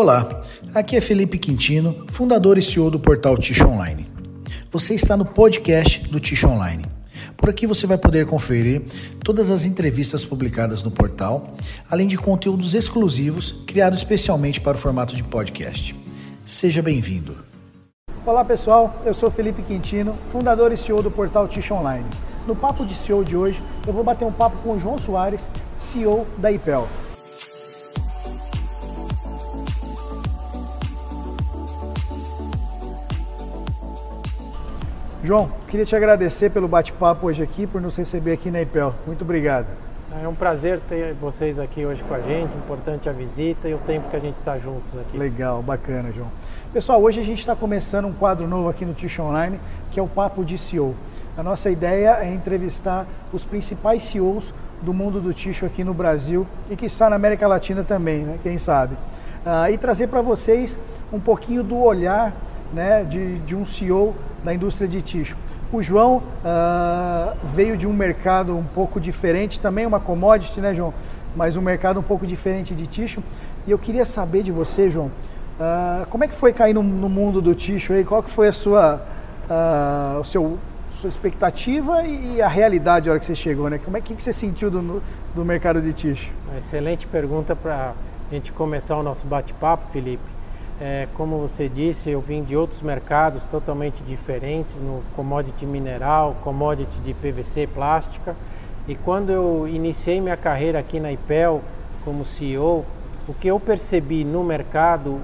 Olá, aqui é Felipe Quintino, fundador e CEO do portal Ticho Online. Você está no podcast do Ticho Online. Por aqui você vai poder conferir todas as entrevistas publicadas no portal, além de conteúdos exclusivos criados especialmente para o formato de podcast. Seja bem-vindo. Olá pessoal, eu sou Felipe Quintino, fundador e CEO do portal Ticho Online. No Papo de CEO de hoje, eu vou bater um papo com o João Soares, CEO da IPEL. João, queria te agradecer pelo bate-papo hoje aqui, por nos receber aqui na IPEL. Muito obrigado. É um prazer ter vocês aqui hoje com a gente, importante a visita e o tempo que a gente está juntos aqui. Legal, bacana, João. Pessoal, hoje a gente está começando um quadro novo aqui no Tish Online, que é o Papo de CEO. A nossa ideia é entrevistar os principais CEOs do mundo do ticho aqui no Brasil e que está na América Latina também, né? quem sabe. Uh, e trazer para vocês um pouquinho do olhar né, de, de um CEO da indústria de ticho. O João uh, veio de um mercado um pouco diferente, também uma commodity, né, João? Mas um mercado um pouco diferente de ticho. E eu queria saber de você, João, uh, como é que foi cair no, no, mundo do ticho aí? Qual que foi a sua, uh, o seu, sua expectativa e a realidade na hora que você chegou, né? Como é que, que você sentiu do, do mercado de ticho? Excelente pergunta para a gente começar o nosso bate-papo, Felipe. É, como você disse, eu vim de outros mercados totalmente diferentes, no commodity mineral, commodity de PVC plástica. E quando eu iniciei minha carreira aqui na IPEL como CEO, o que eu percebi no mercado,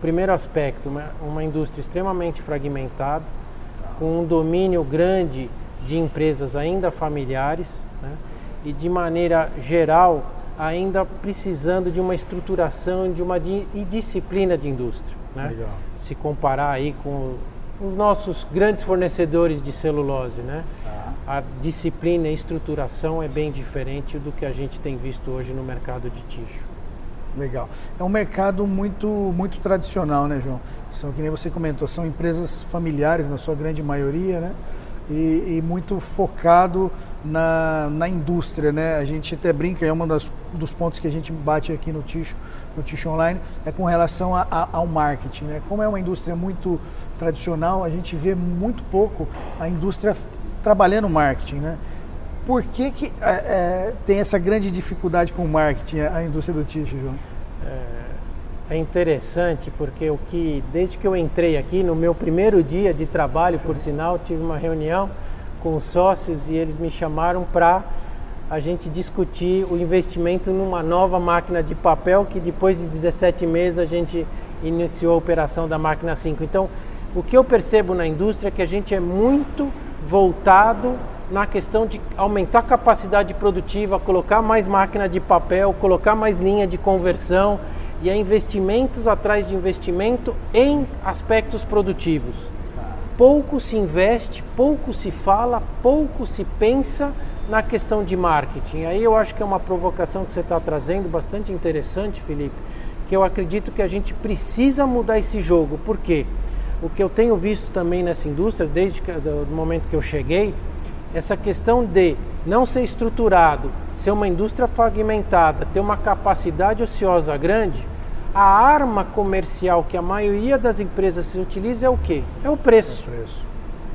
primeiro aspecto, uma, indústria extremamente fragmentada, com um domínio grande de empresas ainda familiares, né? e de maneira geral ainda precisando de uma estruturação, de uma di disciplina de indústria. Né? Legal. Se comparar aí com os nossos grandes fornecedores de celulose, né? Ah. A disciplina e estruturação é bem diferente do que a gente tem visto hoje no mercado de ticho. Legal. É um mercado muito, muito tradicional, né, João? São, que nem você comentou, são empresas familiares na sua grande maioria, né? E, e, muito focado na, na indústria, né? A gente até brinca, é um dos pontos que a gente bate aqui no Ticho, no Ticho Online, é com relação a, a, ao marketing, né? Como é uma indústria muito tradicional, a gente vê muito pouco a indústria trabalhando marketing, né? Por que, que é, é, tem essa grande dificuldade com o marketing, a, indústria do Ticho, João? É é interessante porque o que desde que eu entrei aqui no meu primeiro dia de trabalho, por sinal, tive uma reunião com os sócios e eles me chamaram para a gente discutir o investimento numa nova máquina de papel que depois de 17 meses a gente iniciou a operação da máquina 5. Então, o que eu percebo na indústria é que a gente é muito voltado na questão de aumentar a capacidade produtiva, colocar mais máquina de papel, colocar mais linha de conversão e é investimentos atrás de investimento em aspectos produtivos. Pouco se investe, pouco se fala, pouco se pensa na questão de marketing. Aí eu acho que é uma provocação que você está trazendo bastante interessante, Felipe, que eu acredito que a gente precisa mudar esse jogo. Por quê? O que eu tenho visto também nessa indústria, desde o momento que eu cheguei, essa questão de não ser estruturado, ser uma indústria fragmentada, ter uma capacidade ociosa grande, a arma comercial que a maioria das empresas se utiliza é o que? É o preço. É o preço.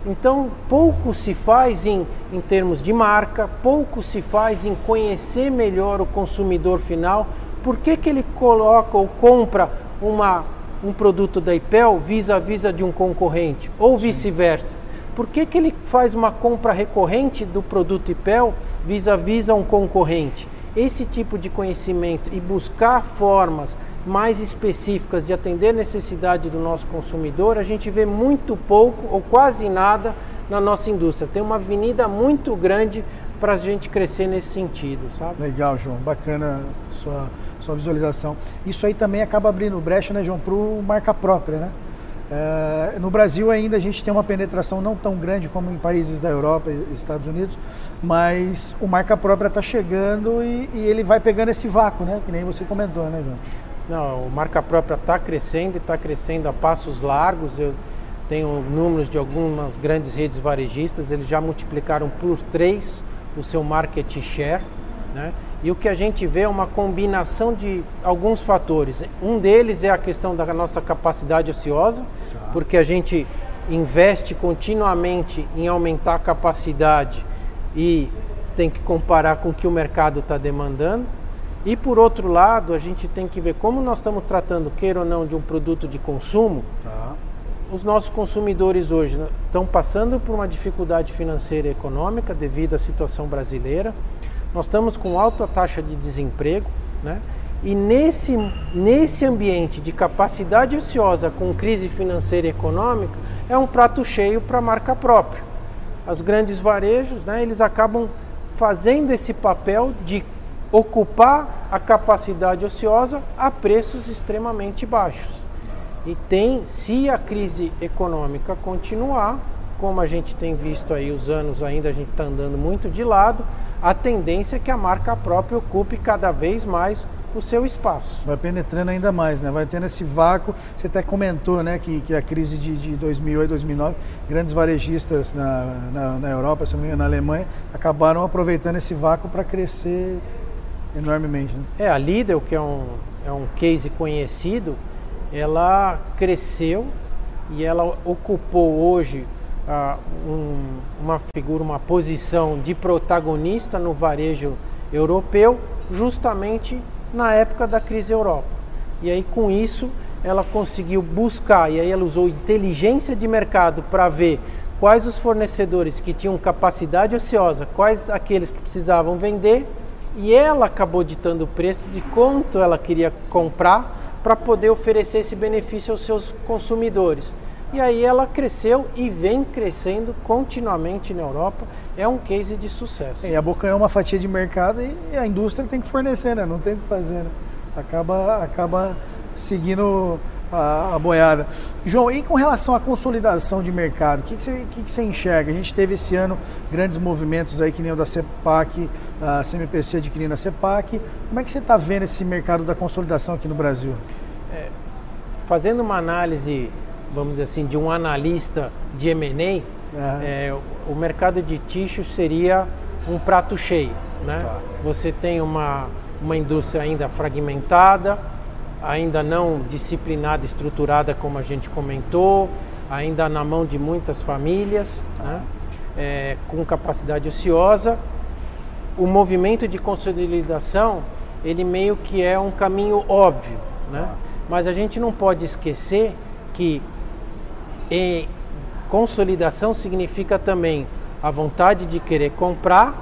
Então, pouco se faz em, em termos de marca, pouco se faz em conhecer melhor o consumidor final. Por que, que ele coloca ou compra uma, um produto da IPEL vis-a-vis -vis de um concorrente? Ou vice-versa? Por que, que ele faz uma compra recorrente do produto IPEL vis-a-vis -vis a um concorrente? Esse tipo de conhecimento e buscar formas mais específicas de atender a necessidade do nosso consumidor, a gente vê muito pouco ou quase nada na nossa indústria. Tem uma avenida muito grande para a gente crescer nesse sentido, sabe? Legal, João. Bacana sua, sua visualização. Isso aí também acaba abrindo brecha, né, João, para marca própria, né? É, no Brasil ainda a gente tem uma penetração não tão grande como em países da Europa e Estados Unidos, mas o marca própria está chegando e, e, ele vai pegando esse vácuo, né? Que nem você comentou, né, João? Não, o marca própria está crescendo e está crescendo a passos largos. Eu tenho números de algumas grandes redes varejistas, eles já multiplicaram por três o seu market share. Né? E o que a gente vê é uma combinação de alguns fatores. Um deles é a questão da nossa capacidade ociosa, tá. porque a gente investe continuamente em aumentar a capacidade e tem que comparar com o que o mercado está demandando. E por outro lado, a gente tem que ver como nós estamos tratando, queira ou não, de um produto de consumo. Tá. Os nossos consumidores hoje estão passando por uma dificuldade financeira e econômica devido à situação brasileira. Nós estamos com alta taxa de desemprego, né? E nesse, nesse ambiente de capacidade ociosa com crise financeira e econômica, é um prato cheio para a marca própria. Os grandes varejos, né, eles acabam fazendo esse papel de ocupar a capacidade ociosa a preços extremamente baixos. E tem, se a crise econômica continuar, como a gente tem visto aí os anos ainda, a gente está andando muito de lado, a tendência é que a marca própria ocupe cada vez mais o seu espaço. Vai penetrando ainda mais, né? Vai tendo esse vácuo. Você até comentou, né, que, que a crise de, de 2008, 2009, grandes varejistas na, na, na Europa, se não me engano, na Alemanha, acabaram aproveitando esse vácuo para crescer enormemente. Né? É, a Lidl, que é um, é um case conhecido, ela cresceu e ela ocupou hoje uh, um, uma figura, uma posição de protagonista no varejo europeu, justamente na época da crise Europa. E aí com isso ela conseguiu buscar, e aí ela usou inteligência de mercado para ver quais os fornecedores que tinham capacidade ociosa, quais aqueles que precisavam vender, e ela acabou ditando o preço de quanto ela queria comprar para poder oferecer esse benefício aos seus consumidores. E aí ela cresceu e vem crescendo continuamente na Europa. É um case de sucesso. E a Boca é uma fatia de mercado e a indústria tem que fornecer, né? Não tem o que fazer, né? Acaba, acaba seguindo a, a, boiada. João, e com relação à consolidação de mercado, o que, que, você, que, que você enxerga? A gente teve esse ano grandes movimentos aí, que nem o da CEPAC, a CMPC adquirindo a CEPAC. Como é que você está vendo esse mercado da consolidação aqui no Brasil? É, fazendo uma análise vamos dizer assim, de um analista de M&A, é, o mercado de tixo seria um prato cheio. Né? Tá. Você tem uma, uma indústria ainda fragmentada, ainda não disciplinada, estruturada, como a gente comentou, ainda na mão de muitas famílias, tá. né? é, com capacidade ociosa. O movimento de consolidação, ele meio que é um caminho óbvio, né? Tá. mas a gente não pode esquecer que e consolidação significa também a vontade de querer comprar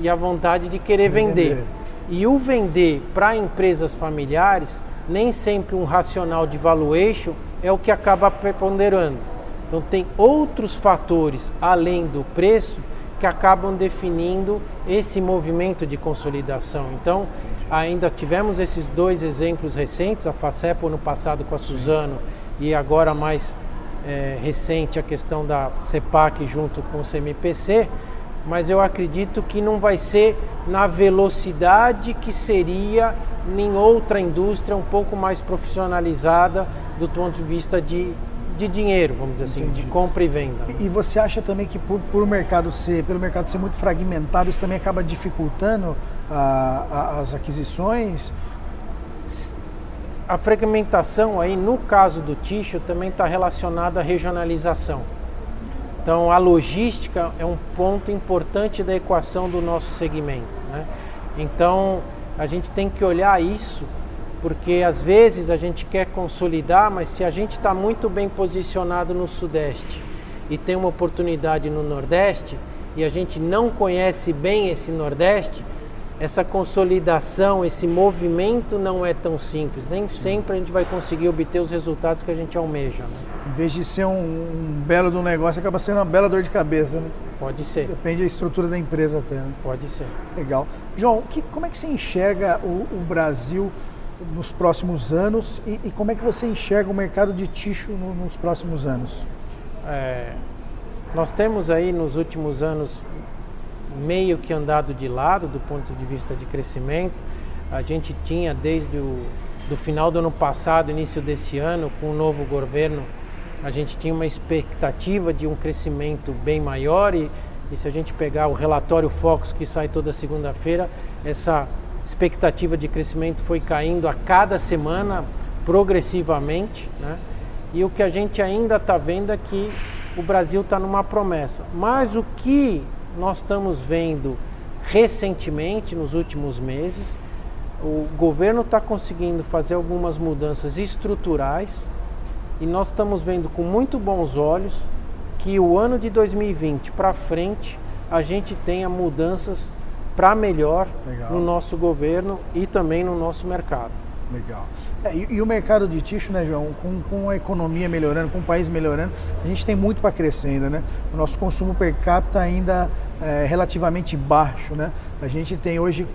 e a vontade de querer vender. vender. E o vender para empresas familiares, nem sempre um racional de valuation é o que acaba preponderando. Então tem outros fatores além do preço que acabam definindo esse movimento de consolidação. Então, ainda tivemos esses dois exemplos recentes, a FACEPO no passado com a Suzano e agora mais é, recente a questão da CEPAC junto com o CMPC, mas eu acredito que não vai ser na velocidade que seria em outra indústria um pouco mais profissionalizada do ponto de vista de, de dinheiro, vamos dizer assim, Entendi. de compra e venda. E, e você acha também que por, por mercado ser, pelo mercado ser muito fragmentado, isso também acaba dificultando a, a, as aquisições? A fragmentação aí, no caso do tixo, também está relacionada à regionalização. Então, a logística é um ponto importante da equação do nosso segmento. Né? Então, a gente tem que olhar isso, porque às vezes a gente quer consolidar, mas se a gente está muito bem posicionado no Sudeste e tem uma oportunidade no Nordeste, e a gente não conhece bem esse Nordeste, essa consolidação, esse movimento não é tão simples. Nem sempre a gente vai conseguir obter os resultados que a gente almeja. Né? Em vez de ser um, um, belo do negócio, acaba sendo uma bela dor de cabeça, né? Pode ser. Depende da estrutura da empresa até, né? Pode ser. Legal. João, que, como é que você enxerga o, o Brasil nos próximos anos e, e, como é que você enxerga o mercado de tixo no, nos próximos anos? É, nós temos aí nos últimos anos meio que andado de lado do ponto de vista de crescimento. A gente tinha desde o do final do ano passado, início desse ano, com o novo governo, a gente tinha uma expectativa de um crescimento bem maior e, e se a gente pegar o relatório Focus que sai toda segunda-feira, essa expectativa de crescimento foi caindo a cada semana progressivamente, né? E o que a gente ainda está vendo é que o Brasil está numa promessa. Mas o que nós estamos vendo recentemente, nos últimos meses, o governo está conseguindo fazer algumas mudanças estruturais e nós estamos vendo com muito bons olhos que o ano de 2020 para frente a gente tenha mudanças para melhor Legal. no nosso governo e também no nosso mercado. Legal. É, e, e, o mercado de tixo, né, João, com, com a economia melhorando, com o país melhorando, a gente tem muito para crescer ainda, né? O nosso consumo per capita ainda é relativamente baixo, né? A gente tem hoje,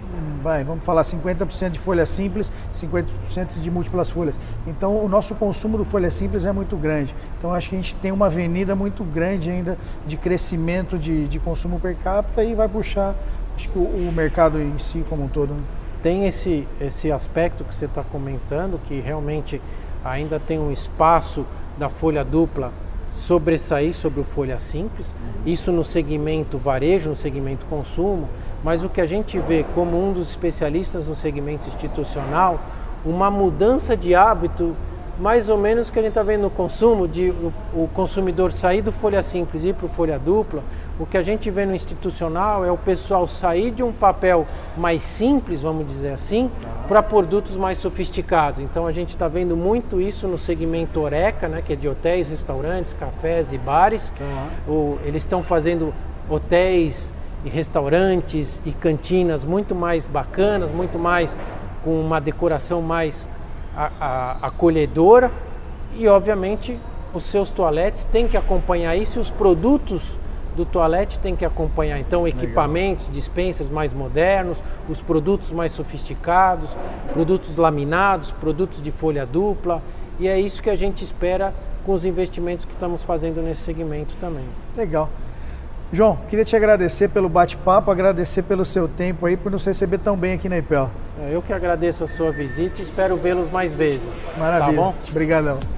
vai, vamos falar, 50% de folha simples, 50% de múltiplas folhas. Então, o nosso consumo do folha simples é muito grande. Então, acho que a gente tem uma avenida muito grande ainda de crescimento de, de consumo per capita e vai puxar, acho que o, o mercado em si como um todo. Né? Tem esse, esse aspecto que você está comentando, que realmente ainda tem um espaço da folha dupla sobressair sobre o folha simples, isso no segmento varejo, no segmento consumo, mas o que a gente vê como um dos especialistas no segmento institucional, uma mudança de hábito mais ou menos que a gente está vendo no consumo, de o, o, consumidor sair do folha simples e ir para o folha dupla, o que a gente vê no institucional é o pessoal sair de um papel mais simples, vamos dizer assim, para produtos mais sofisticados. Então a gente está vendo muito isso no segmento Oreca, né, que é de hotéis, restaurantes, cafés e bares. O, eles estão fazendo hotéis e restaurantes e cantinas muito mais bacanas, muito mais com uma decoração mais a, a, acolhedora e, obviamente, os seus toaletes têm que acompanhar isso e os produtos do toalete têm que acompanhar. Então, equipamentos, Legal. dispensas mais modernos, os produtos mais sofisticados, produtos laminados, produtos de folha dupla. E é isso que a gente espera com os investimentos que estamos fazendo nesse segmento também. Legal. João, queria te agradecer pelo bate-papo, agradecer pelo seu tempo aí, por nos receber tão bem aqui na IPEL. Eu que agradeço a sua visita e espero vê-los mais vezes. Maravilha. Tá bom? Obrigadão.